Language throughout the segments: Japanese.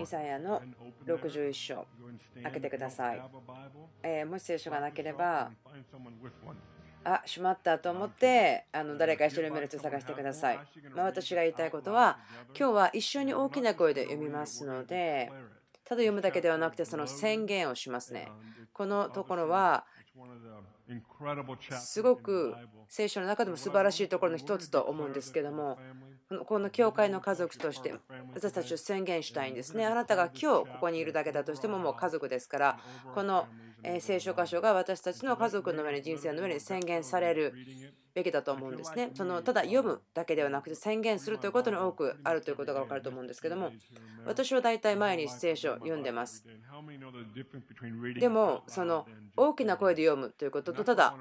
イザヤの61章。開けてください、えー、もし聖書がなければあしまったと思ってあの誰か一緒に読める人探してください、まあ、私が言いたいことは今日は一緒に大きな声で読みますのでただ読むだけではなくてその宣言をしますね。このところはすごく聖書の中でも素晴らしいところの一つと思うんですけどもこの教会の家族として私たちを宣言したいんですねあなたが今日ここにいるだけだとしてももう家族ですからこの聖書箇所が私たちの家族の上に人生の上に宣言されるべきだと思うんですね。そのただ読むだけではなくて宣言するということに多くあるということが分かると思うんですけども私は大体前に聖書を読んでます。でもその大きな声で読むということとただ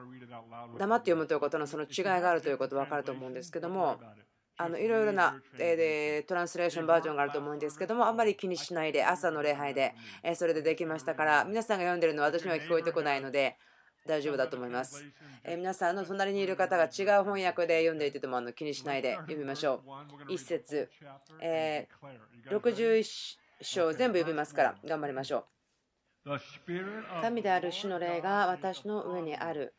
黙って読むということのその違いがあるということが分かると思うんですけどもあのいろいろな、えトランスレーションバージョンがあると思うんですけどもあんまり気にしないで朝の礼拝で、えそれでできましたから皆さんが読んでるのは私には聞こえてこないので大丈夫だと思います。え皆さんの隣にいる方が違う翻訳で読んでいてもあの気にしないで読みましょう。一節、えー、61章全部読みますから頑張りましょう。神である主の霊が私の上にある。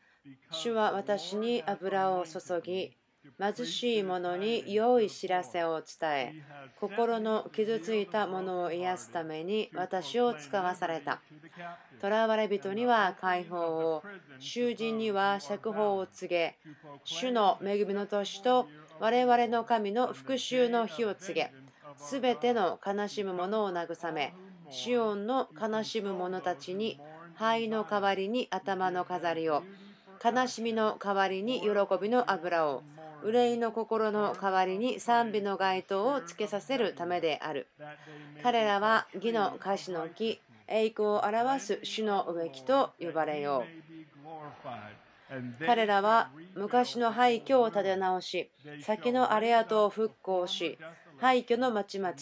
主は私に油を注ぎ、貧しい者に良い知らせを伝え、心の傷ついた者を癒すために私を使わされた。囚われ人には解放を、囚人には釈放を告げ、主の恵みの年と我々の神の復讐の日を告げ、すべての悲しむ者を慰め、シオンの悲しむ者たちに灰の代わりに頭の飾りを、悲しみの代わりに喜びの油を、憂いの心の代わりに賛美の街灯をつけさせるためである。彼らは義の歌詞の木、栄光を表す主の植木と呼ばれよう。彼らは昔の廃墟を建て直し、先の荒れ跡を復興し、廃墟の町々、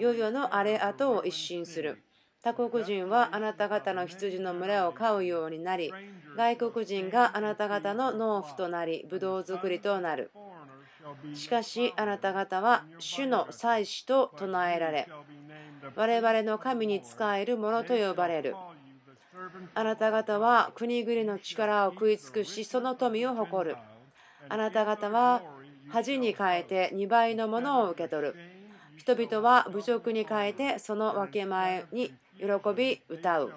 世々の荒れ跡を一新する。他国人はあなた方の羊の群れを飼うようになり、外国人があなた方の農夫となり、ブドウ作りとなる。しかしあなた方は主の祭司と唱えられ、我々の神に仕える者と呼ばれる。あなた方は国々の力を食い尽くし、その富を誇る。あなた方は恥に変えて2倍のものを受け取る。人々は侮辱に変えてその分け前に喜び歌う。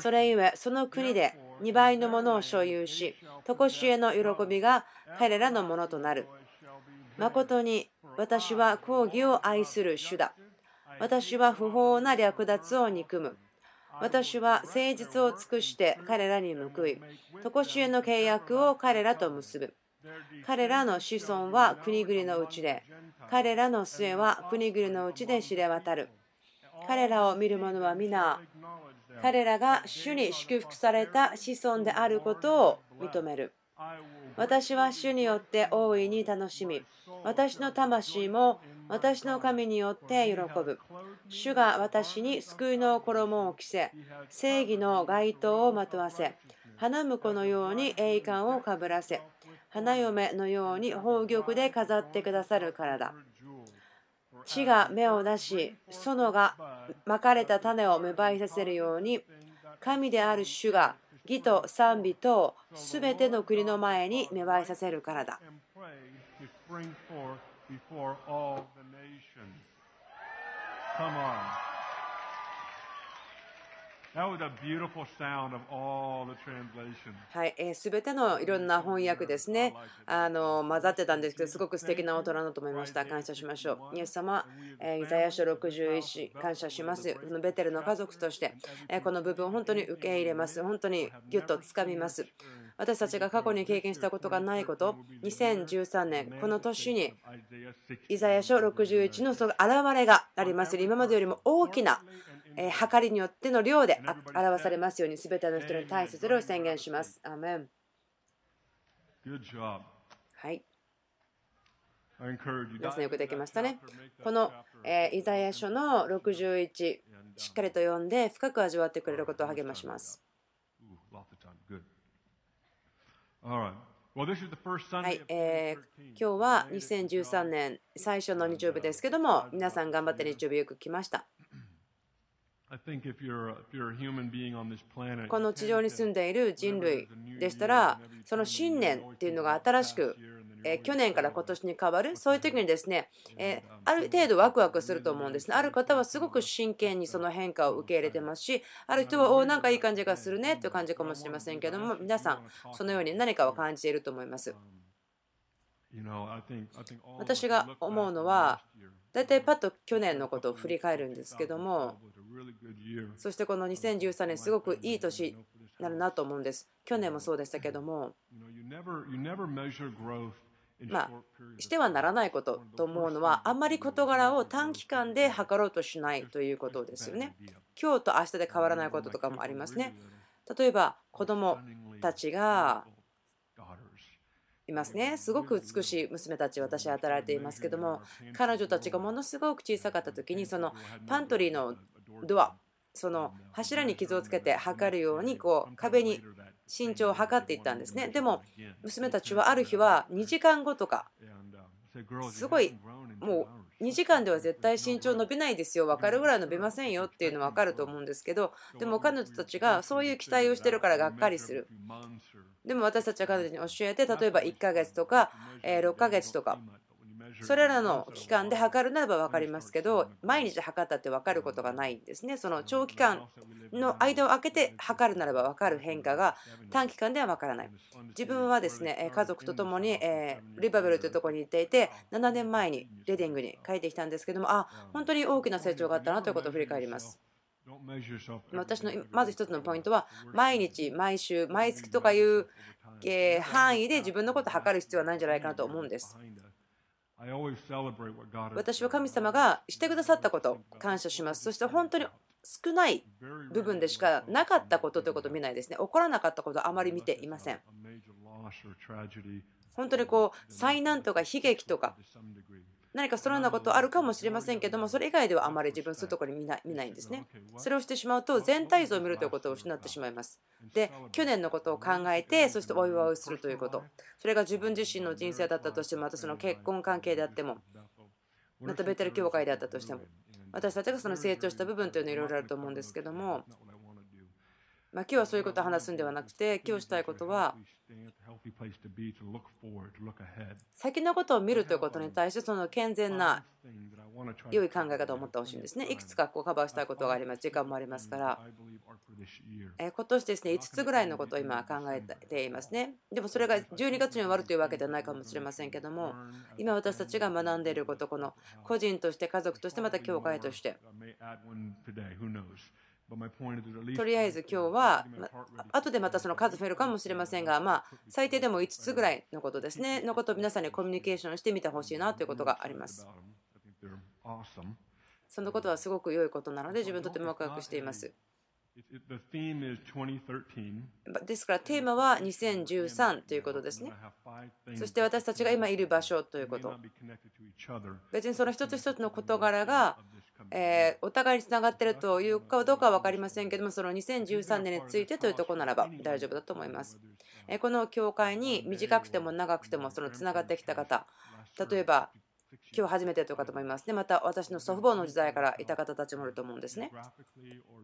それゆえ、その国で2倍のものを所有し、常しえの喜びが彼らのものとなる。誠に私は抗議を愛する主だ。私は不法な略奪を憎む。私は誠実を尽くして彼らに報い、常しえの契約を彼らと結ぶ。彼らの子孫は国々のうちで、彼らの末は国々のうちで知れ渡る。彼らを見る者は皆、彼らが主に祝福された子孫であることを認める。私は主によって大いに楽しみ、私の魂も私の神によって喜ぶ。主が私に救いの衣を着せ、正義の街灯をまとわせ、花婿のように栄冠をかぶらせ、花嫁のように宝玉で飾ってくださるからだ。地が芽を出し、園がまかれた種を芽生えさせるように、神である主が義と賛美とすべての国の前に芽生えさせるからだ。Come on. はい、すべてのいろんな翻訳ですね、あの混ざってたんですけど、すごく素敵な音だなと思いました。感謝しましょう。イエス様、イザヤ書61、感謝します。このベテルの家族として、この部分を本当に受け入れます。本当にぎゅっとつかみます。私たちが過去に経験したことがないこと、2013年、この年にイザヤ書61のその現れがあります。今までよりも大きなえ計りによっての量で表されますように、すべての人に対してそれを宣言します。アメン。はい。ですね、よくできましたね。この、えイザヤ書の61、しっかりと読んで深く味わってくれることを励まします。はい、えー、今日は2013年最初の日曜日ですけども、皆さん頑張って日曜日よく来ました。この地上に住んでいる人類でしたら、その信念っていうのが新しく、え去年から今年に変わる、そういう時にですね、えある程度ワクワクすると思うんですね。ある方はすごく真剣にその変化を受け入れてますし、ある人は、おなんかいい感じがするねという感じかもしれませんけども、皆さん、そのように何かを感じていると思います。私が思うのは、大体パッと去年のことを振り返るんですけども、そしてこの2013年、すごくいい年になるなと思うんです。去年もそうでしたけども、まあ、してはならないことと思うのは、あんまり事柄を短期間で測ろうとしないということですよね。今日と明日で変わらないこととかもありますね。例えば、子供たちがいますね。すごく美しい娘たち、私は働いていますけども、彼女たちがものすごく小さかった時に、そのパントリーのドア、その柱に傷をつけて測るようにこう壁に身長を測っていったんですね。でも娘たちはある日は2時間後とかすごいもう2時間では絶対身長伸びないですよ。分かるぐらい伸びませんよっていうのは分かると思うんですけどでも彼女たちがそういう期待をしてるからがっかりする。でも私たちは彼女に教えて例えば1ヶ月とか6ヶ月とかそれらの期間で測るならば分かりますけど毎日測ったって分かることがないんですね。その長期間の間を空けて測るならば分かる変化が短期間では分からない。自分はですね家族と共にリバベルというところに行っていて7年前にレディングに帰ってきたんですけどもあ本当に大きな成長があったなということを振り返ります。私のまず一つのポイントは毎日毎週毎月とかいう範囲で自分のことを測る必要はないんじゃないかなと思うんです。私は神様がしてくださったことを感謝します。そして本当に少ない部分でしかなかったことということを見ないですね。起こらなかったことをあまり見ていません。本当にこう災難とか悲劇とか何かそのようなことあるかもしれませんけども、それ以外ではあまり自分そういうところに見ない見ないんですね。それをしてしまうと、全体像を見るということを失ってしまいます。で、去年のことを考えて、そしてお祝いをするということ。それが自分自身の人生だったとしても、またその結婚関係であっても、またベテル教会であったとしても、私たちがその成長した部分というのはいろいろあると思うんですけども、まあ、今日はそういうことを話すんではなくて、今日したいことは、先のことを見るということに対して、その健全な良い考え方を持ってほしいんですね。いくつかこうカバーしたいことがあります。時間もありますから。今年ですね、5つぐらいのことを今考えていますね。でもそれが12月に終わるというわけではないかもしれませんけども、今私たちが学んでいること、この個人として、家族として、また教会として。とりあえず今日は、ま、後でまたその数増えるかもしれませんが、まあ、最低でも5つぐらいのことですね、のことを皆さんにコミュニケーションしてみてほしいなということがあります。そのことはすごく良いことなので、自分とてもワクワクしています。ですからテーマは2013ということですね。そして私たちが今いる場所ということ。別にその一つ一つの事柄がえお互いにつながっているというかどうかは分かりませんけどもその2013年についてというところならば大丈夫だと思います。えこの教会に短くても長くてもそのつながってきた方例えば今日初めてという方もいますね。また私の祖父母の時代からいた方たちもいると思うんですね。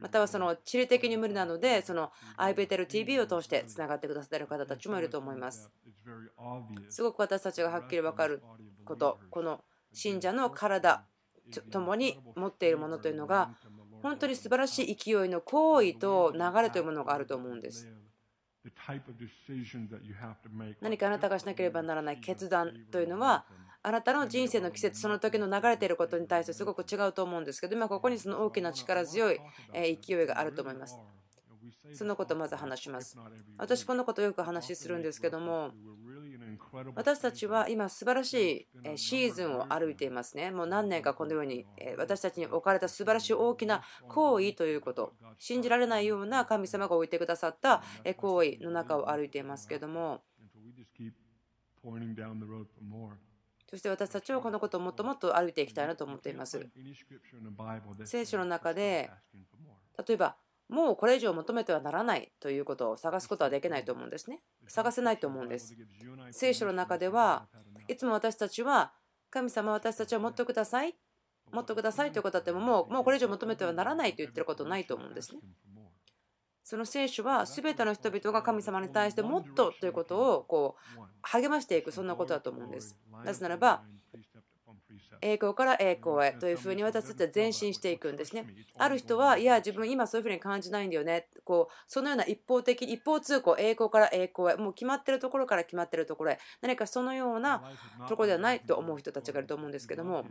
またはその地理的に無理なので、その iBetelTV を通してつながってくださっている方たちもいると思います。すごく私たちがはっきり分かること、この信者の体ともに持っているものというのが、本当に素晴らしい勢いの行為と流れというものがあると思うんです。何かあなたがしなければならない決断というのはあなたの人生の季節その時の流れていることに対してすごく違うと思うんですけど今ここにその大きな力強い勢いがあると思います。そのことをまず話します。私このことをよく話するんですけども私たちは今素晴らしいシーズンを歩いていますね。もう何年かこのように私たちに置かれた素晴らしい大きな行為ということ、信じられないような神様が置いてくださった行為の中を歩いていますけども、そして私たちはこのことをもっともっと歩いていきたいなと思っています。聖書の中で例えばもうこれ以上求めてはならないということを探すことはできないと思うんですね。探せないと思うんです。聖書の中ではいつも私たちは神様私たちはもっとくださいもっとくださいということだってももうもうこれ以上求めてはならないと言ってることないと思うんですね。その聖書は全ての人々が神様に対してもっとということをこう励ましていくそんなことだと思うんです。なぜならば栄光から栄光へというふうに私たちは前進していくんですね。ある人は、いや、自分今そういうふうに感じないんだよね。こうそのような一方的、一方通行、栄光から栄光へ、もう決まってるところから決まってるところへ、何かそのようなところではないと思う人たちがいると思うんですけども、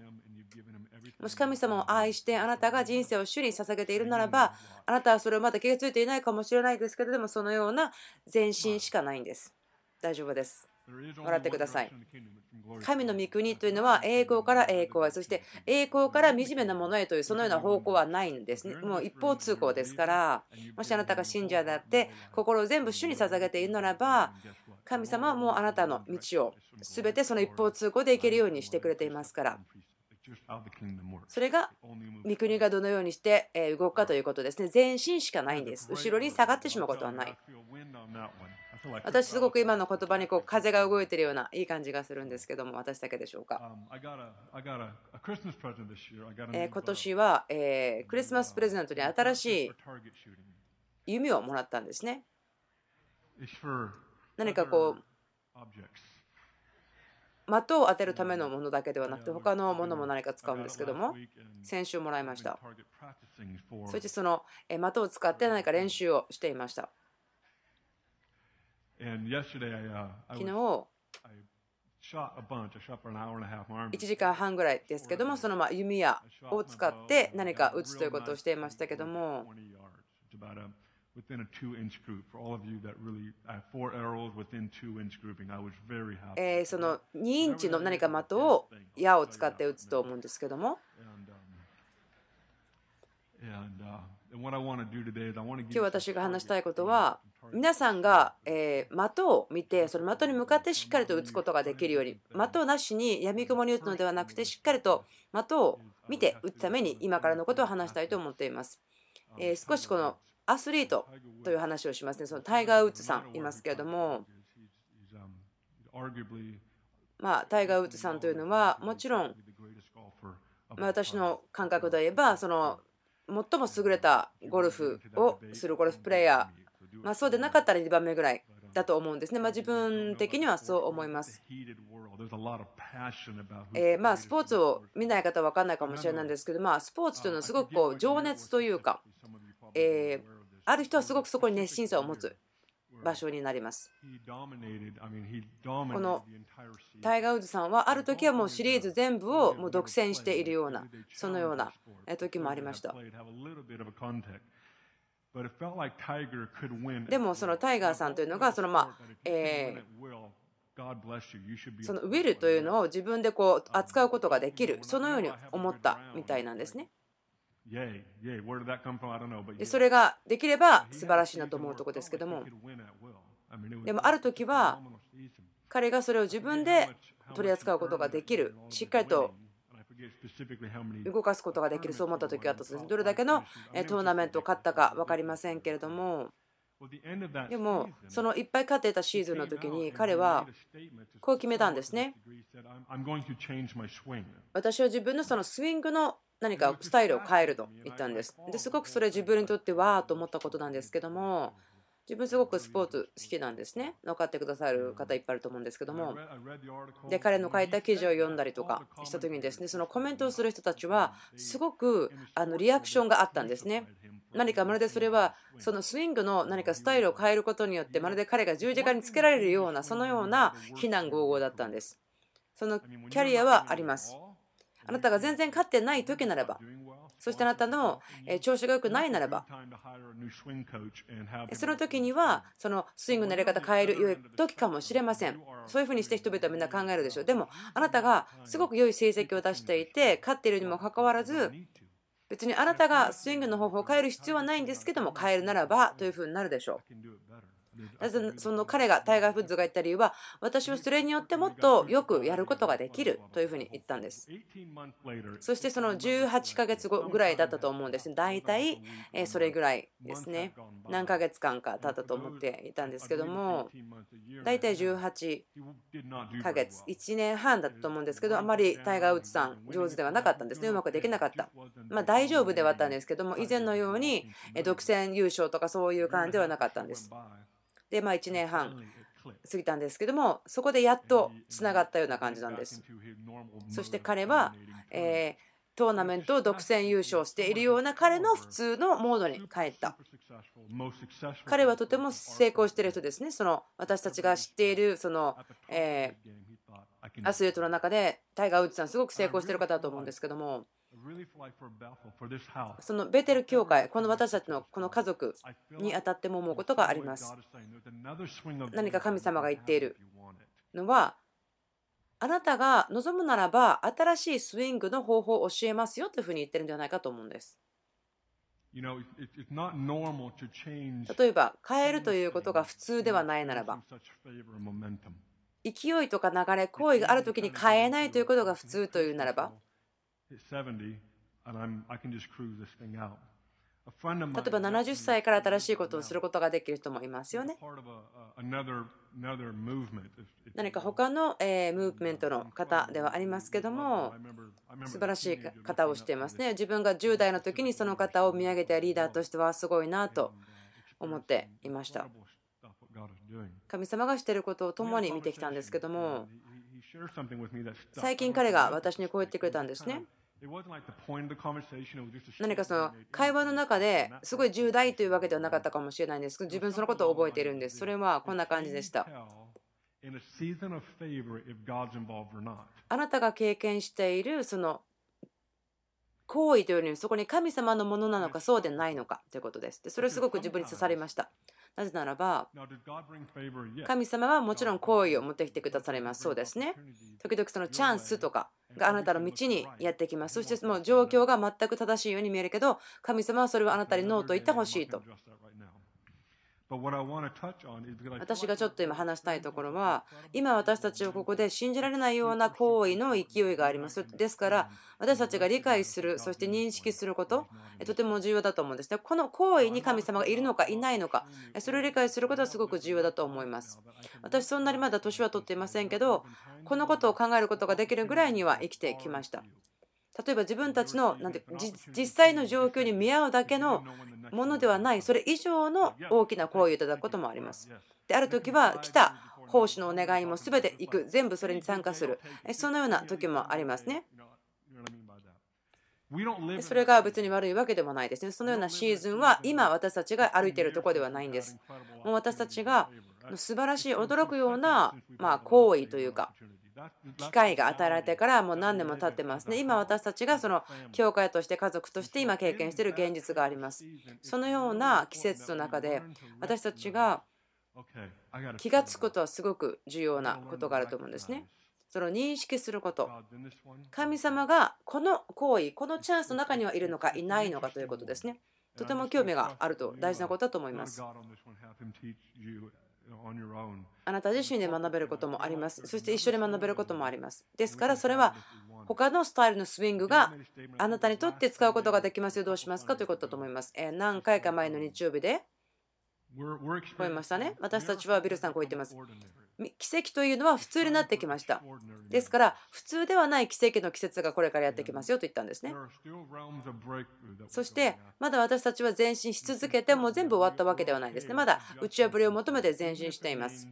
もし神様を愛してあなたが人生を主に捧げているならば、あなたはそれをまだ気が付いていないかもしれないですけれども、そのような前進しかないんです。大丈夫です。笑ってください。神の御国というのは栄光から栄光へ、そして栄光から惨めなものへというそのような方向はないんですね。もう一方通行ですから、もしあなたが信者であって、心を全部主に捧げているならば、神様はもうあなたの道を全てその一方通行で行けるようにしてくれていますから。それが御国がどのようにして動くかということですね。前進しかないんです。後ろに下がってしまうことはない。私すごく今の言葉にこう風が動いてるようないい感じがするんですけども私だけでしょうか、え今年は、えクリスマスプレゼントに新しい弓をもらったんですね。何かこう的を当てるためのものだけではなくて他のものも何か使うんですけども先週もらいました。そしてその的を使って何か練習をしていました。昨日1時間半ぐらいですけども、そのま弓矢を使って何か撃つということをしていましたけども、えその2インチの何か的を矢を使って撃つと思うんですけども、今日私が話したいことは皆さんが的を見てその的に向かってしっかりと打つことができるように的なしに闇雲に打つのではなくてしっかりと的を見て打つために今からのことを話したいと思っています。え少しこのアスリートという話をしますね。そのタイガー・ウッズさんいますけれども、まあ、タイガー・ウッズさんというのはもちろんま私の感覚で言えばその最も優れたゴルフをするゴルフプレーヤー、まあ、そうでなかったら2番目ぐらいだと思うんですね。まあ、自分的にはそう思います。えー、まあスポーツを見ない方は分かんないかもしれないんですけど、まあ、スポーツというのはすごくこう情熱というか、えー、ある人はすごくそこに熱心さを持つ場所になります。このタイガー・ウッズさんはある時はもうシリーズ全部をもう独占しているようなそのような時もありました。でもそのタイガーさんというのがそのまあえそのウィルというのを自分でこう扱うことができるそのように思ったみたいなんですね。それができれば素晴らしいなと思うところですけども。でもある時は彼がそれを自分で取り扱うことができる。しっかりと動かすことができる。そう思った時があったそうですどれだけのトーナメントを勝ったか分かりませんけれども。でもそのいっぱい勝っていたシーズンの時に彼はこう決めたんですね。私は自分のそのスイングの何かスタイルを変えると言ったんです。ですごくそれ自分にとってわーと思ったことなんですけども自分すごくスポーツ好きなんですね。分かってくださる方いっぱいいると思うんですけども。で彼の書いた記事を読んだりとかした時にですねそのコメントをする人たちはすごくあのリアクションがあったんですね。何かまるでそれはそのスイングの何かスタイルを変えることによってまるで彼が十字架につけられるようなそのような非難合々だったんです。そのキャリアはありますあなたが全然勝ってない時ならばそしてあなたの調子が良くないならばその時にはそのスイングのやり方変える良い時かもしれません。そういうふうにして人々はみんな考えるでしょう。でもあなたがすごく良い成績を出していて勝っているにもかかわらず別にあなたがスイングの方法を変える必要はないんですけども変えるならばというふうになるでしょう。その彼がタイガー・フッズが言った理由は私はそれによってもっとよくやることができるというふうに言ったんです。そしてその18ヶ月後ぐらいだったと思うんです大体それぐらいですね。何ヶ月間か経ったと思っていたんですけども大体18ヶ月1年半だったと思うんですけどあまりタイガー・ウッズさん上手ではなかったんですね。うまくできなかった。まあ大丈夫ではあったんですけども以前のように独占優勝とかそういう感じではなかったんです。で、まあ、1年半過ぎたんですけども、そこでやっとつながったような感じなんです。そして彼は、えトーナメントを独占優勝しているような彼の普通のモードに帰った。彼はとても成功している人ですね。その私たちが知っているその、えアスリートの中でタイガー・ウッズさんすごく成功している方だと思うんですけどもそのベテル教会、この私たちのこの家族にあたっても思うことがあります。何か神様が言っているのは、あなたが望むならば新しいスイングの方法を教えますよというふうに言ってるんではないかと思うんです。例えば変えるということが普通ではないならば勢いとか流れ行為がある時に変えないということが普通というならば例えば70歳から新しいことをすることができる人もいますよね。何か他のムーブメントの方ではありますけども素晴らしい方をしていますね。自分が10代の時にその方を見上げたリーダーとしてはすごいなと思っていました。神様がしていることを共に見てきたんですけども最近彼が私にこう言ってくれたんですね。何かその会話の中ですごい重大というわけではなかったかもしれないんですけど自分そのことを覚えているんです。それはこんな感じでした。あなたが経験しているその行為というよりそこに神様のものなのかそうでないのかということです。でそれすごく自分に刺さりました。なぜならば、神様はもちろん好意を持ってきてくださいます。そうですね。時々そのチャンスとかがあなたの道にやってきます。そしてその状況が全く正しいように見えるけど、神様はそれをあなたにノーと言ってほしいと。私がちょっと今話したいところは今私たちはここで信じられないような行為の勢いがあります。ですから私たちが理解するそして認識することとても重要だと思うんですね。この行為に神様がいるのかいないのかそれを理解することはすごく重要だと思います。私そんなにまだ年は取っていませんけどこのことを考えることができるぐらいには生きてきました例えば自分たちのなんて実際の状況に見合うだけのものではないそれ以上の大きな行為をいただくこともあります。である時は来た奉仕のお願いも全て行く全部それに参加するそのような時もありますね。それが別に悪いわけでもないですね。そのようなシーズンは今私たちが歩いているところではないんです。もう私たちが素晴らしい驚くようなま行為というか機会が与えられてからもう何年も経ってますね。今私たちがその教会として家族として今経験している現実があります。そのような季節の中で私たちが気がつくことはすごく重要なことがあると思うんですね。その認識すること。神様がこの行為、このチャンスの中にはいるのかいないのかということですね。とても興味があると大事なことだと思います。あなた自身で学べることもあります。そして一緒に学べることもあります。ですからそれは他のスタイルのスイングがあなたにとって使うことができますよ。どうしますか？ということだと思います。何回か前の日曜日で超えましたね。私たちはビルさんこう言ってます。奇跡というのは普通になってきました。ですから、普通ではない奇跡の季節がこれからやってきますよと言ったんですね。そして、まだ私たちは前進し続けて、もう全部終わったわけではないですね。まだ打ち破りを求めて前進しています。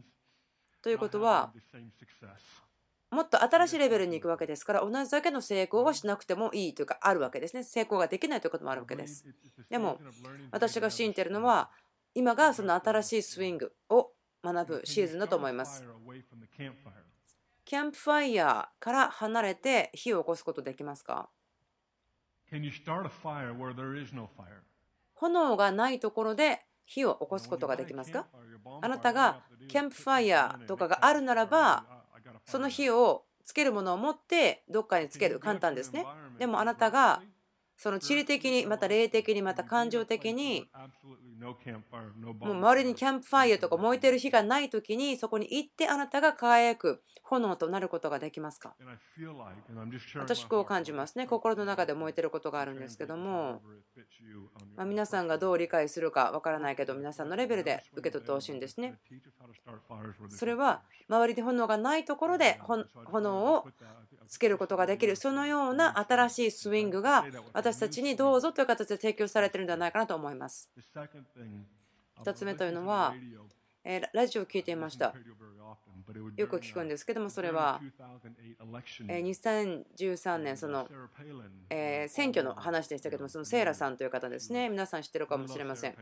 ということは、もっと新しいレベルに行くわけですから、同じだけの成功をしなくてもいいというか、あるわけですね。成功ができないということもあるわけです。でも、私が信じているのは、今がその新しいスイングを学ぶシーズンだと思います。キャンプファイヤーから離れて火を起こすことできますか？炎がないところで火を起こすことができますか？あなたがキャンプファイヤーとかがあるならばその火をつけるものを持ってどっかにつける。簡単ですね。でもあなたがその地理的にまた霊的にまた感情的にもう周りにキャンプファイアとか燃えてる火がない時にそこに行ってあなたが輝く炎となることができますか？私こう感じますね。心の中で燃えてることがあるんですけども、まあ、皆さんがどう理解するかわからないけど皆さんのレベルで受け取ってほしいんですね。それは周りに炎がないところで炎をつけることができるそのような新しいスイングが私たちにどうぞという形で提供されているんではないかなと思います。2つ目というのはラジオを聞いていました。よく聞くんですけどもそれは2013年その選挙の話でしたけどもそのセーラさんという方ですね。皆さん知ってるかもしれません。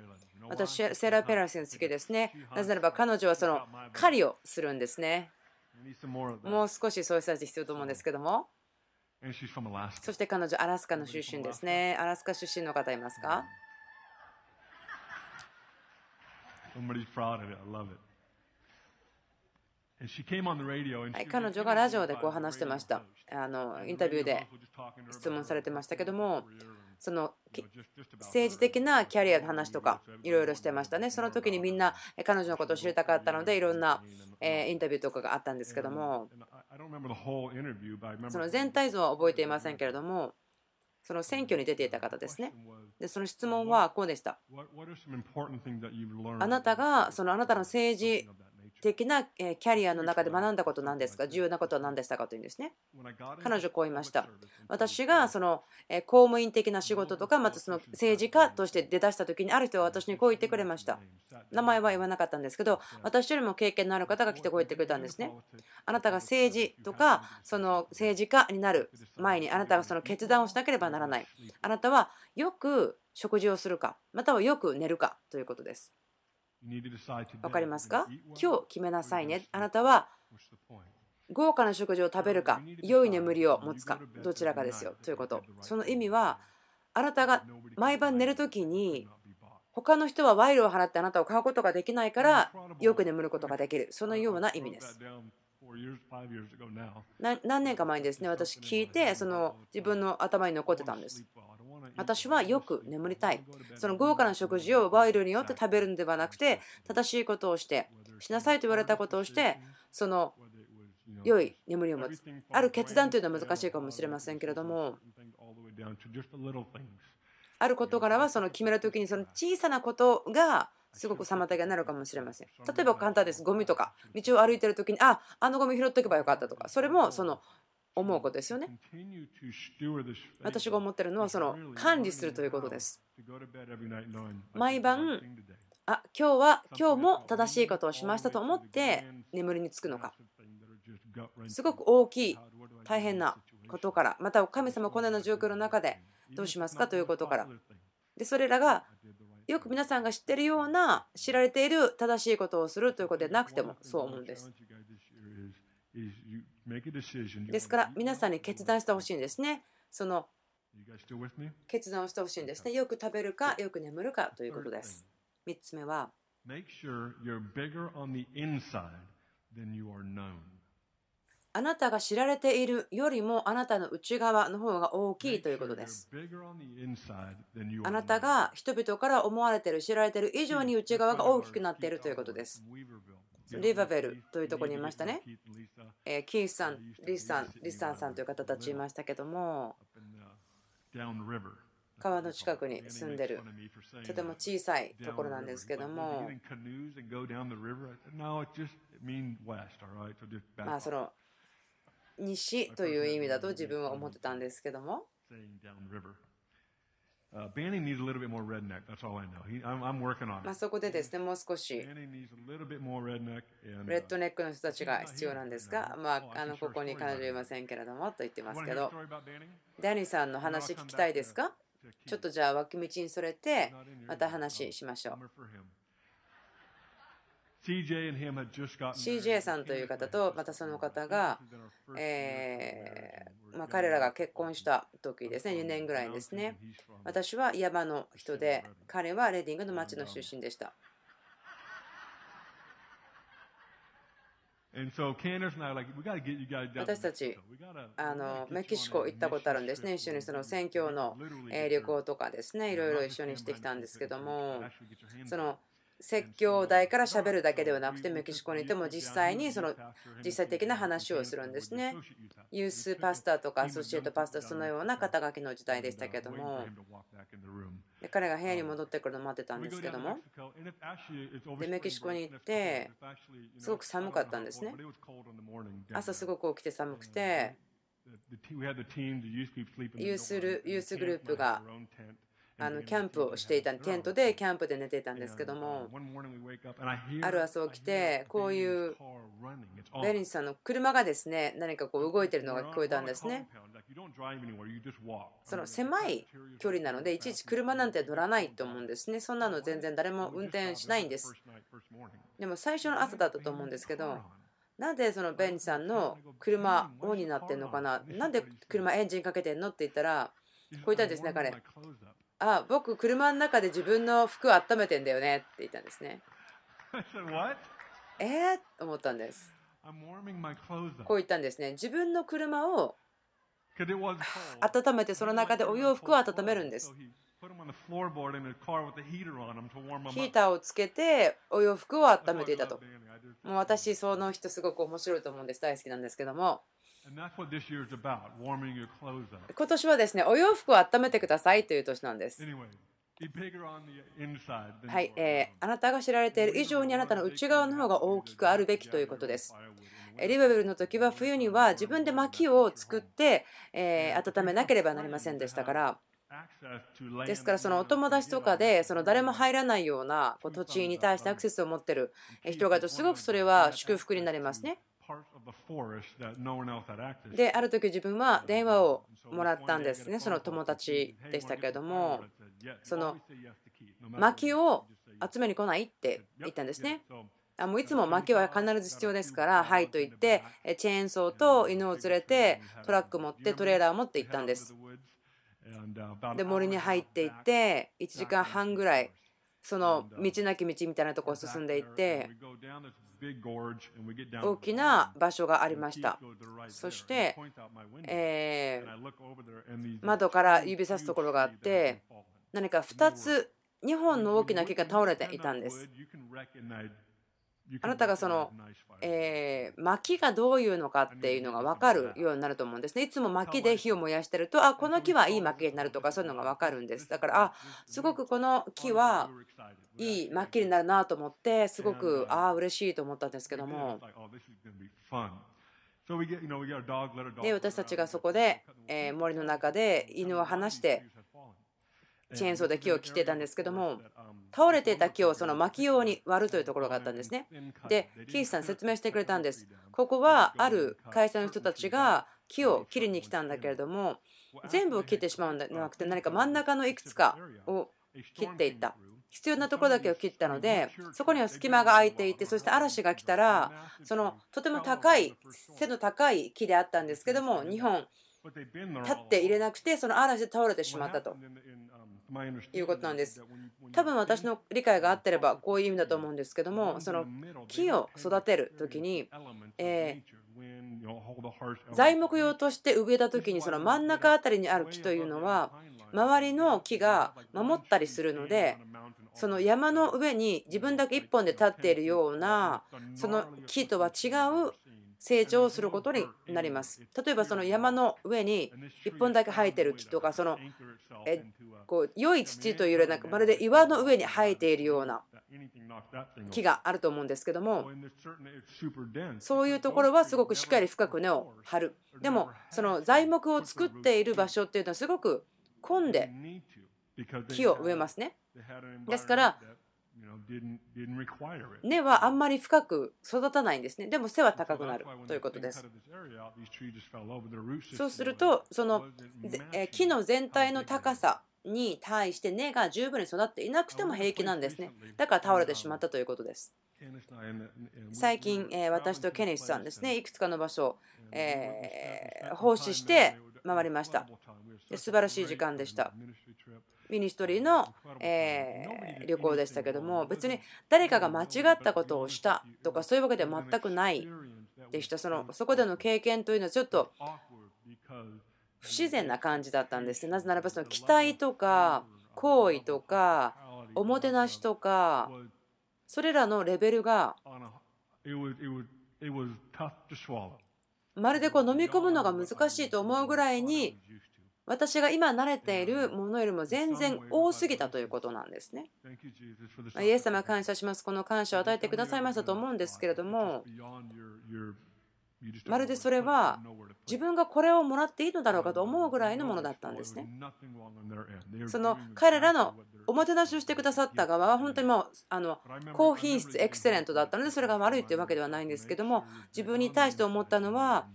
私セーラ・ペラさん好きですね。なぜならば彼女はその狩りをするんですねもう少しそういう人たち必要と思うんですけども。そして彼女アラスカの出身ですね。アラスカ出身の方いますか？はい、彼女がラジオでこう話してました。あのインタビューで質問されてましたけどもその政治的なキャリアの話とかいろいろしてましたね。その時にみんな彼女のことを知りたかったのでいろんなインタビューとかがあったんですけども。その全体像は覚えていませんけれどもその選挙に出ていた方ですね。でその質問はこうでした。あなたがそのあなたの政治的なキャリアの中で学んだことなんですか？重要なことは何でしたか？というんですね。彼女こう言いました。私がその公務員的な仕事とか、またその政治家として出だした時にある人は私にこう言ってくれました。名前は言わなかったんですけど、私よりも経験のある方が来てこう言ってくれたんですね。あなたが政治とか、その政治家になる前にあなたがその決断をしなければならない。あなたはよく食事をするか、またはよく寝るかということです。分かりますか？今日決めなさいね。あなたは豪華な食事を食べるか、良い眠りを持つか、どちらかですよということ。その意味は、あなたが毎晩寝るときに、他の人は賄賂を払ってあなたを買うことができないから、よく眠ることができる。そのような意味です。何年か前にですね、私聞いて、その自分の頭に残ってたんです。私はよく眠りたい。その豪華な食事をワイルによって食べるのではなくて、正しいことをして、しなさいと言われたことをして、その良い眠りを持つ。ある決断というのは難しいかもしれませんけれども、ある事柄はその決めるときにその小さなことがすごく妨げになるかもしれません。例えば簡単です。ゴミとか、道を歩いてるときに、あ、あのゴミ拾っておけばよかったとか、それもその思うことですよね。私が思ってるのはその管理するということです。毎晩、あ今日は今日も正しいことをしましたと思って眠りにつくのか。すごく大きい大変なことから、また神様このような状況の中でどうしますかということから。でそれらがよく皆さんが知っているような知られている正しいことをするということでなくてもそう思うんです。ですから皆さんに決断してほしいんですね。その決断をしてほしいんですね。よく食べるか、よく眠るかということです。3つ目は、あなたが知られているよりもあなたの内側の方が大きいということです。あなたが人々から思われている、知られている以上に内側が大きくなっているということです。リバベルというところにいましたね。えキースさん、リスさん、リスさんさんという方たちいましたけども、川の近くに住んでるとても小さいところなんですけども、まあその西という意味だと自分は思ってたんですけども、まあそこでですね、もう少し。レッドネックの人たちが必要なんですが、まあ、あのここに彼女いませんけれどもと言ってますけど、ダニーさんの話聞きたいですか？ちょっとじゃあ脇道にそれて、また話しましょう。CJ さんという方とまたその方が、えー、まあ、彼らが結婚した時ですね。2年ぐらいですね。私は山の人で彼はレディングの町の出身でした。私たちあのメキシコ行ったことあるんですね、一緒にその選挙の旅行とかですね、いろいろ一緒にしてきたんですけども、その説教台からしゃべるだけではなくて、メキシコにいても実際にその実際的な話をするんですね。ユースパスターとかアソシエイトパスター、そのような肩書きの時代でしたけども、彼が部屋に戻ってくるのを待ってたんですけども、でメキシコに行って、すごく寒かったんですね。朝すごく起きて寒くて、ユースグループがあのキャンプをしていたテントでキャンプで寝ていたんですけども。ある朝起きてこういうベリンさんの車がですね何かこう動いてるのが聞こえたんですね。その狭い距離なのでいちいち車なんて乗らないと思うんですね。そんなの全然誰も運転しないんです。でも最初の朝だったと思うんですけどなんでそのベンさんの車オンになってんのかな？なんで車エンジンかけてんのって言ったらこう言ったんですね彼あ僕車の中で自分の服を温めてんだよねって言ったんですね。えー、思ったんです。こう言ったんですね。自分の車を温めてその中でお洋服を温めるんです。ヒーターをつけてお洋服を温めていたと。もう私その人すごく面白いと思うんです。大好きなんですけども今年はですね、お洋服を温めてくださいという年なんです。はい、えー、あなたが知られている以上にあなたの内側の方が大きくあるべきということです。リバベルの時は冬には自分で薪を作って、えー、温めなければなりませんでしたから。ですからそのお友達とかでその誰も入らないような土地に対してアクセスを持っている人がいるとすごくそれは祝福になりますね。である時自分は電話をもらったんですね。その友達でしたけれどもその薪を集めに来ないって言ったんですね。あもういつも薪は必ず必要ですからはいと言ってチェーンソーと犬を連れてトラック持ってトレーラーを持って行ったんです。で森に入っていって1時間半ぐらいその道なき道みたいなところを進んでいって大きな場所がありました。そして、え窓から指さすところがあって何か2つ2本の大きな木が倒れていたんですあなたがその、えー、薪がどういうのかっていうのが分かるようになると思うんですね。いつも薪で火を燃やしてると、あ、この木はいい薪になるとかそういうのが分かるんです。だから、あ、すごくこの木はいい薪になるなと思って、すごく、ああ、嬉しいと思ったんですけども。で、私たちがそこで、え森の中で犬を離して、チェーンソーで木を切ってたんですけども倒れていた木をその巻き用に割るというところがあったんですね。でキースさん説明してくれたんです。ここはある会社の人たちが木を切りに来たんだけれども全部を切ってしまうんじゃなくて何か真ん中のいくつかを切っていった。必要なところだけを切ったのでそこには隙間が空いていてそして嵐が来たらそのとても高い背の高い木であったんですけども2本立って入れなくてその嵐で倒れてしまったということなんです。多分私の理解が合ってればこういう意味だと思うんですけどもその木を育てる時に、え材木用として植えた時にその真ん中辺りにある木というのは周りの木が守ったりするのでその山の上に自分だけ一本で立っているようなその木とは違う成長することになります。例えばその山の上に1本だけ生えてる木とかそのえこう良い土というよりなくまるで岩の上に生えているような木があると思うんですけどもそういうところはすごくしっかり深く根を張る。でもその材木を作っている場所っていうのはすごく混んで木を植えますね。ですから根はあんまり深く育たないんですね。でも背は高くなるということです。そうすると、その木の全体の高さに対して根が十分に育っていなくても平気なんですね。だから倒れてしまったということです。最近、私とケネスさんですね、いくつかの場所を、え奉仕して回りました。素晴らしい時間でした。ミニストリーの、え旅行でしたけども別に誰かが間違ったことをしたとかそういうわけでは全くないでした。そのそこでの経験というのはちょっと不自然な感じだったんです。なぜならばその期待とか行為とかおもてなしとかそれらのレベルがまるでこう飲み込むのが難しいと思うぐらいに私が今慣れているものよりも全然多すぎたということなんですね。イエス様感謝します。この感謝を与えてくださいましたと思うんですけれども、まるでそれは自分がこれをもらっていいのだろうかと思うぐらいのものだったんですね。その彼らのおもてなしをしてくださった側は本当にもうあの高品質エクセレントだったのでそれが悪いというわけではないんですけども自分に対して思ったのは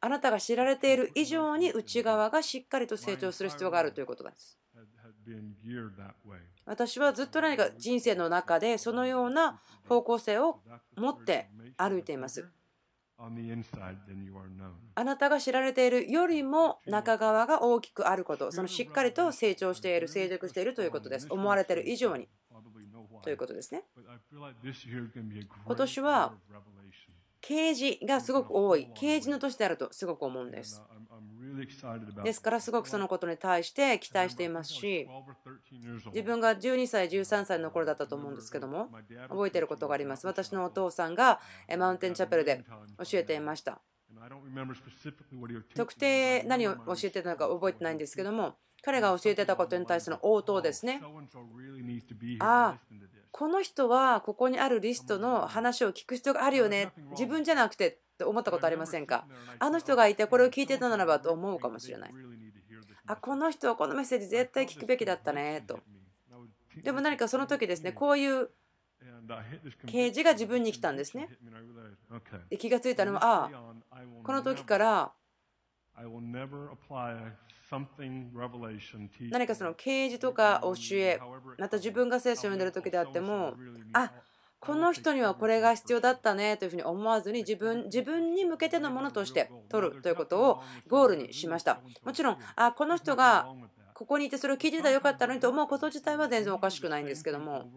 あなたが知られている以上に内側がしっかりと成長する必要があるということです。私はずっと何か人生の中でそのような方向性を持って歩いています。あなたが知られているよりも中側が大きくあること、そのしっかりと成長している、成熟しているということです。思われている以上にということですね。今年は啓示がすごく多い、啓示の年であるとすごく思うんです。ですからすごくそのことに対して期待していますし自分が12歳13歳の頃だったと思うんですけども覚えていることがあります。私のお父さんがマウンテンチャペルで教えていました。特定何を教えてたのか覚えてないんですけども彼が教えてたことに対する応答ですね。ああこの人はここにあるリストの話を聞く必要があるよね自分じゃなくてって思ったことありませんかあの人がいてこれを聞いてたならばと思うかもしれないあこの人はこのメッセージ絶対聞くべきだったねとでも何かその時ですねこういう啓示が自分に来たんですねで気がついたのはああこの時から何かその啓示とか教えまた自分が聖書を読んでる時であってもあこの人にはこれが必要だったねというふうに思わずに自分自分に向けてのものとして取るということをゴールにしました。もちろんあこの人がここにいてそれを聞いてたらよかったのにと思うこと自体は全然おかしくないんですけども。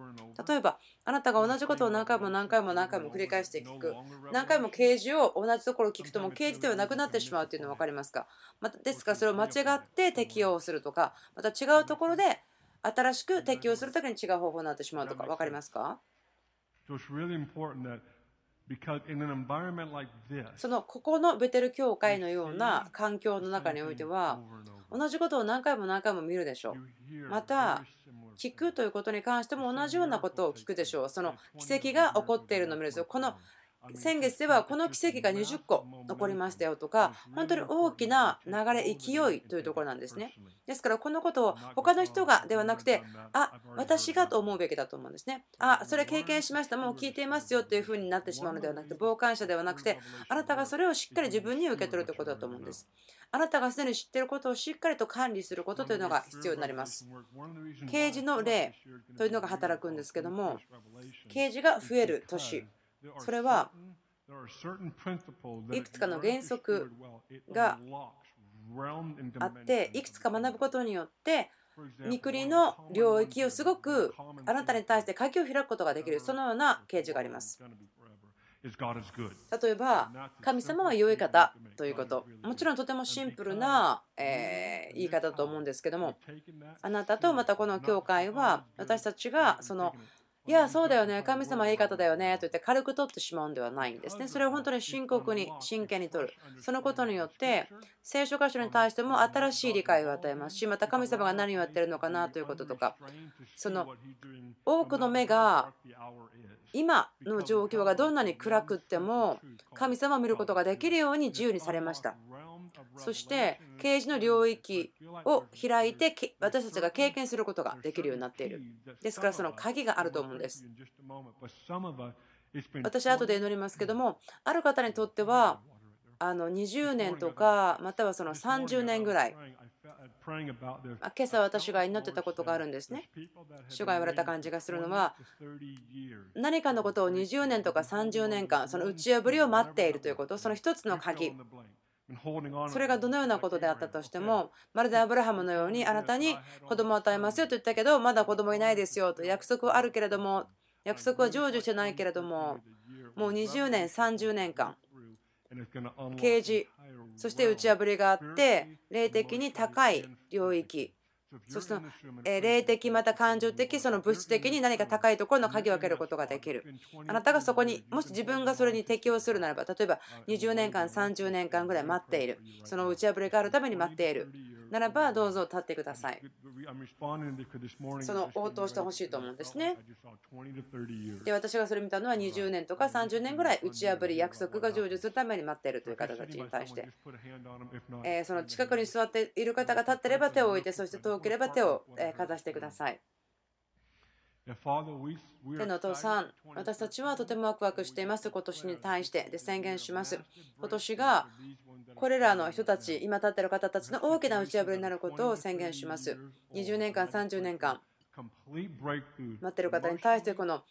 例えばあなたが同じことを何回も何回も何回も繰り返して聞く。何回も啓示を同じところを聞くとも啓示ではなくなってしまうというのは分かりますか？またですからそれを間違って適用するとかまた違うところで新しく適用するときに違う方法になってしまうとか分かりますか？そのここのベテル教会のような環境の中においては同じことを何回も何回も見るでしょう。また聞くということに関しても同じようなことを聞くでしょう。その奇跡が起こっているのを見るんですよ。この先月ではこの奇跡が20個起こりましたよとか本当に大きな流れ勢いというところなんですね。ですからこのことを他の人がではなくてあ私がと思うべきだと思うんですね。あそれ経験しました。もう聞いていますよというふうになってしまうのではなくて傍観者ではなくてあなたがそれをしっかり自分に受け取るということだと思うんです。あなたがすでに知っていることをしっかりと管理することというのが必要になります。啓示の例というのが働くんですけども啓示が増える年。それはいくつかの原則があっていくつか学ぶことによって御国の領域をすごくあなたに対して鍵を開くことができる。そのような啓示があります。例えば神様は良い方ということ。もちろんとてもシンプルな、え言い方だと思うんですけどもあなたとまたこの教会は私たちがそのいや、そうだよね、神様いい方だよね。と言って軽く取ってしまうんではないんですね。それを本当に深刻に、真剣に取る。そのことによって、聖書箇所に対しても新しい理解を与えます。し、また神様が何をやってるのかなということとか、その多くの目が今の状況がどんなに暗くっても、神様を見ることができるように自由にされました。そして啓示の領域を開いて私たちが経験することができるようになっている。ですからその鍵があると思うんです。私後で祈りますけどもある方にとってはあの20年とかまたはその30年ぐらい今朝私が祈ってたことがあるんですね。主が言われた感じがするのは何かのことを20年とか30年間その打ち破りを待っているということその一つの鍵それがどのようなことであったとしても、まるでアブラハムのようにあなたに子供を与えますよと言ったけど、まだ子供いないですよと約束はあるけれども、約束は成就してないけれども、もう20年、30年間、啓示そして打ち破りがあって霊的に高い領域そして霊的また感情的その物質的に何か高いところの鍵を開けることができる。あなたがそこにもし自分がそれに適応するならば例えば20年間30年間ぐらい待っている。その打ち破りがあるために待っている。ならばどうぞ立ってください。その応答してほしいと思うんですね。で私がそれ見たのは20年とか30年ぐらい打ち破り約束が成就するために待っているという方たちに対して。えその近くに座っている方が立ってれば手を置いてそして遠ければ手をかざしてください。天のお父さん、私たちはとてもワクワクしています、今年に対して。で宣言します。今年がこれらの人たち、今立っている方たちの大きな打ち破りになることを宣言します。20年間、30年間、待っている方に対してこの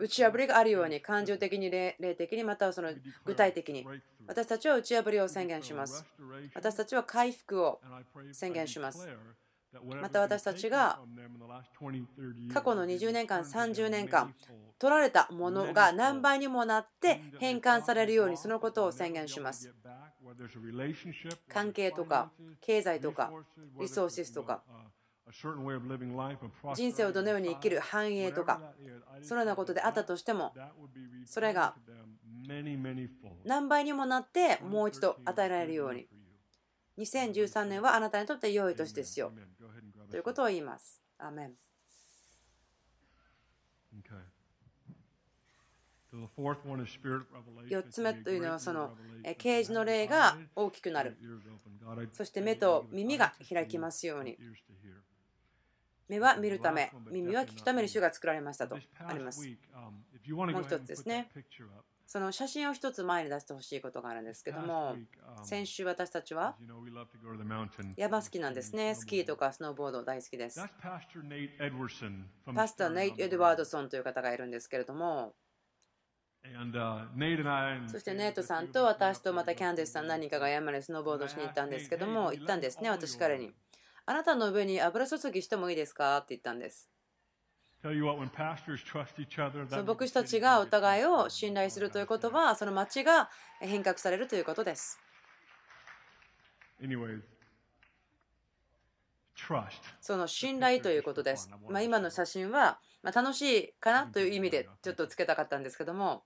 打ち破りがあるように感情的に霊的にまたはその具体的に。私たちは打ち破りを宣言します。私たちは回復を宣言しますまた私たちが過去の20年間、30年間、取られたものが何倍にもなって返還されるようにそのことを宣言します。関係とか経済とかリソーシスとか人生をどのように生きる繁栄とかそのようなことであったとしてもそれが何倍にもなってもう一度与えられるように2013年はあなたにとって良い年ですよ。ということを言います。アメン。4つ目というのはその啓示の霊が大きくなる。そして目と耳が開きますように。目は見るため、耳は聞くために主が作られましたとあります。もう一つですね。その写真を一つ前に出してほしいことがあるんですけども、先週私たちは山好きなんですね。スキーとかスノーボード大好きです。パスター・ネイト・エドワードソンという方がいるんですけれども、そしてネイトさんと私とまたキャンディスさん何人かが山にスノーボードしに行ったんですけども、言ったんですね、私彼に。あなたの上に油注ぎしてもいいですか？って言ったんです。そ僕たちがお互いを信頼するということは、その町が変革されるということです。その信頼ということです。まあ、今の写真は、ま楽しいかなという意味でちょっとつけたかったんですけども、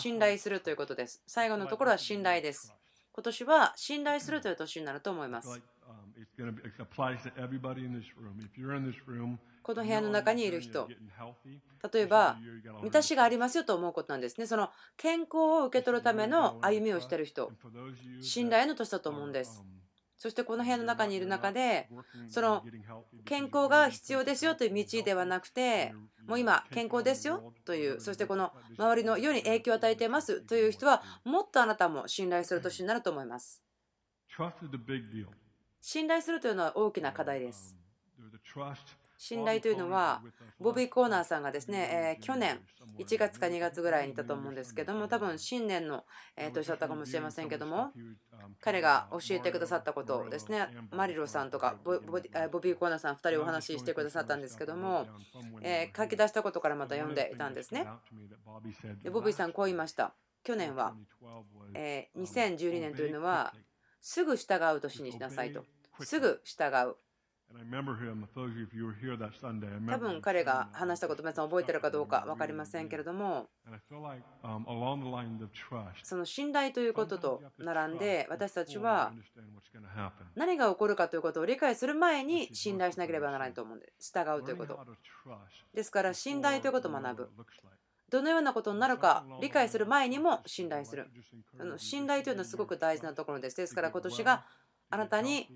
信頼するということです。最後のところは信頼です。今年は信頼するという年になると思います。この部屋の中にいる人、例えば、満たしがありますよと思うことなんですね。その健康を受け取るための歩みをしている人、信頼の年だと思うんです。そしてこの部屋の中にいる中で、その健康が必要ですよという道ではなくて、もう今、健康ですよという、そしてこの周りの世に影響を与えていますという人は、もっとあなたも信頼する年になると思います。信頼するというのは大きな課題です。信頼というのは、ボビー・コーナーさんがですね、え去年1月か2月ぐらいにいたと思うんですけども、多分新年の年だったかもしれませんけども、彼が教えてくださったことですね、マリロさんとかボビー・コーナーさん2人お話ししてくださったんですけども、え書き出したことからまた読んでいたんですね。でボビーさん、こう言いました。去年は、え2012年というのは、すぐ従う年にしなさいと。すぐ従う。多分彼が話したこと皆さん覚えてるかどうか分かりませんけれども。その信頼ということと並んで私たちは何が起こるかということを理解する前に信頼しなければならないと思うんで従うということ。ですから信頼ということを学ぶ。どのようなことになるか理解する前にも信頼する。信頼というのはすごく大事なところです。ですから今年があなたに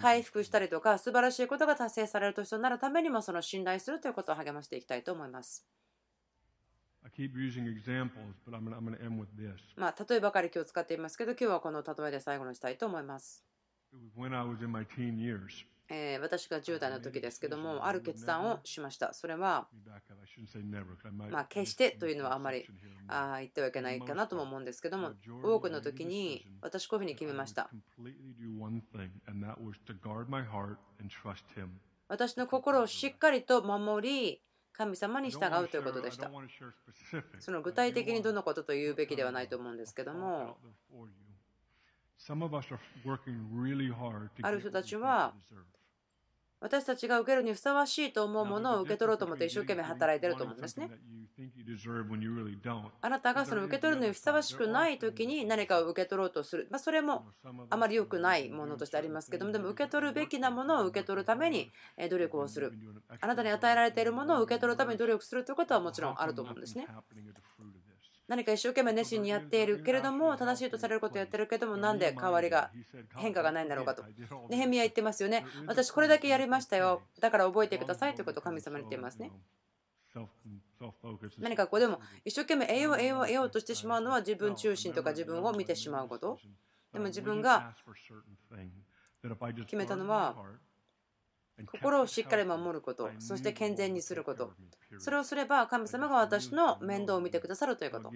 回復したりとか素晴らしいことが達成される年となるためにもその信頼するということを励ましていきたいと思います。まあ、例えばかり今日使っていますけど今日はこの例えで最後にしたいと思います。えー、私が10代の時ですけども、ある決断をしました。それは、まあ、決してというのはあんまりあ言ってはいけないかなとも思うんですけども、多くの時に私、こういうふうに決めました。私の心をしっかりと守り、神様に従うということでした。その具体的にどのことと言うべきではないと思うんですけども、ある人たちは私たちが受けるにふさわしいと思うものを受け取ろうと思って一生懸命働いてると思うんですね。あなたがその受け取るのにふさわしくない時に何かを受け取ろうとする、まあ、それもあまり良くないものとしてありますけどもでも受け取るべきなものを受け取るために努力をする。あなたに与えられているものを受け取るために努力するということはもちろんあると思うんですね。何か一生懸命熱心にやっているけれども正しいとされることをやってるけどもなんで変わりが変化がないんだろうかと。ネヘミヤ言ってますよね。私これだけやりましたよ。だから覚えてくださいということを神様に言っていますね。何かここでも一生懸命得よう得よう得ようとしてしまうのは自分中心とか自分を見てしまうこと。でも自分が決めたのは心をしっかり守ること、そして健全にすること。それをすれば神様が私の面倒を見てくださるということ。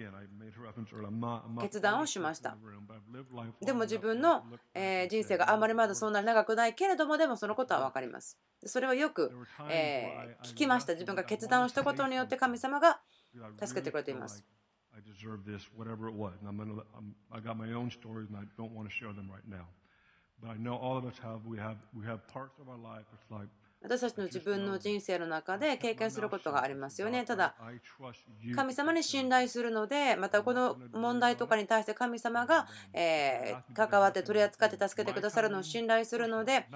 決断をしました。でも自分の人生があまりまだそんなに長くないけれども、でもそのことは分かります。それをよく聞きました。自分が決断をしたことによって神様が助けてくれています。私たちの自分の人生の中で経験することがありますよね。ただ、神様に信頼するので、またこの問題とかに対して神様がえ関わって取り扱って助けてくださるのを信頼するので、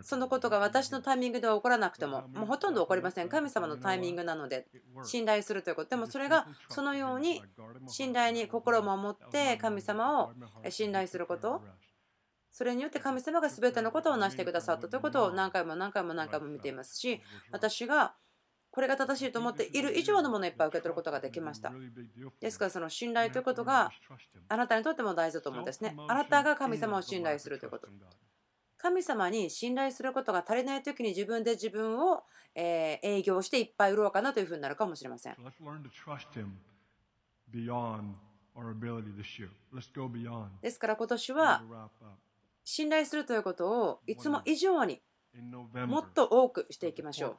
そのことが私のタイミングでは起こらなくても、もうほとんど起こりません。神様のタイミングなので、信頼するということ。でもそれがそのように信頼に心を守って神様を信頼すること。それによって神様が全てのことを成してくださったということを何回も何回も何回も見ていますし私がこれが正しいと思っている以上のものをいっぱい受け取ることができました。ですからその信頼ということがあなたにとっても大事だと思うんですね。あなたが神様を信頼するということ。神様に信頼することが足りない時に自分で自分を営業していっぱい売ろうかなというふうになるかもしれません。ですから今年は信頼するということをいつも以上にもっと多くしていきましょう。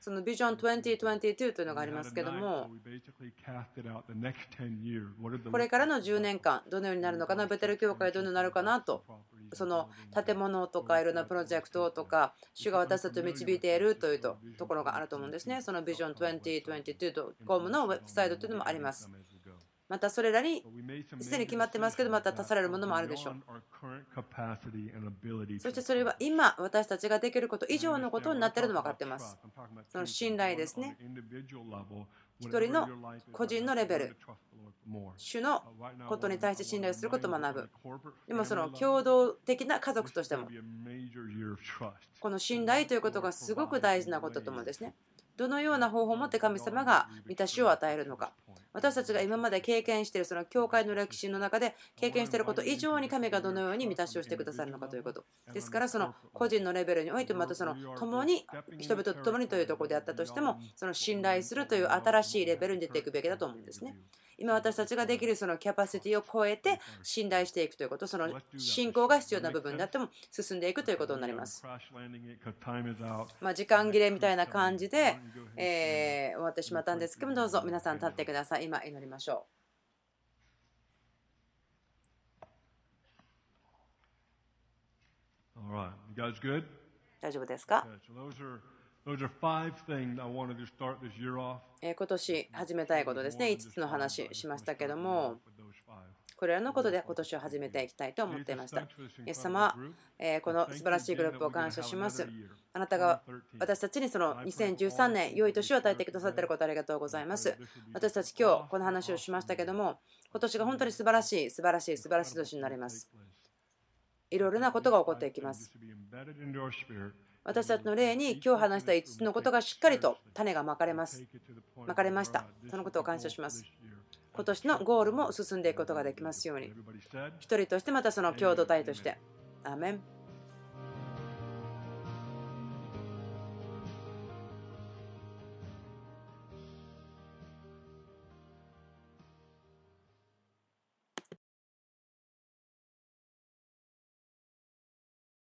そのビジョン2022というのがありますけども、これからの10年間、どのようになるのかな、ベテル教会どのようになるかなと、その建物とかいろんなプロジェクトとか、主が私たちを導いているというところがあると思うんですね。そのビジョン 2022.com のウェブサイトというのもあります。またそれらにすでに決まってますけど、また足されるものもあるでしょう。そしてそれは今、私たちができること以上のことになっているの分かっています。その信頼ですね。一人の個人のレベル、主のことに対して信頼することを学ぶ。でもその共同的な家族としても、この信頼ということがすごく大事なことだと思うんですね。どのような方法を持って神様が満たしを与えるのか。私たちが今まで経験しているその教会の歴史の中で経験していること以上に神がどのように満たしをしてくださるのかということですからその個人のレベルにおいてまたその共に人々と共にというところであったとしてもその信頼するという新しいレベルに出ていくべきだと思うんですね。今私たちができるそのキャパシティを超えて信頼していくということその信仰が必要な部分であっても進んでいくということになります。まあ、時間切れみたいな感じで、えー、終わってしまったんですけどどうぞ皆さん立ってください。今祈りましょう。大丈夫ですか？今年始めたいことですね、5つの話しましたけども、これらのことで今年を始めていきたいと思っていました。イエス様、この素晴らしいグループを感謝します。あなたが私たちにその2013年、良い年を与えてくださっていることありがとうございます。私たち今日この話をしましたけども、今年が本当に素晴らしい、素晴らしい、素晴らしい年になります。いろいろなことが起こっていきます。私たちの霊に今日話した5つのことがしっかりと種がまかれます。まかれました。そのことを感謝します。今年のゴールも進んでいくことができますように。一人としてまたその共同体として。アメン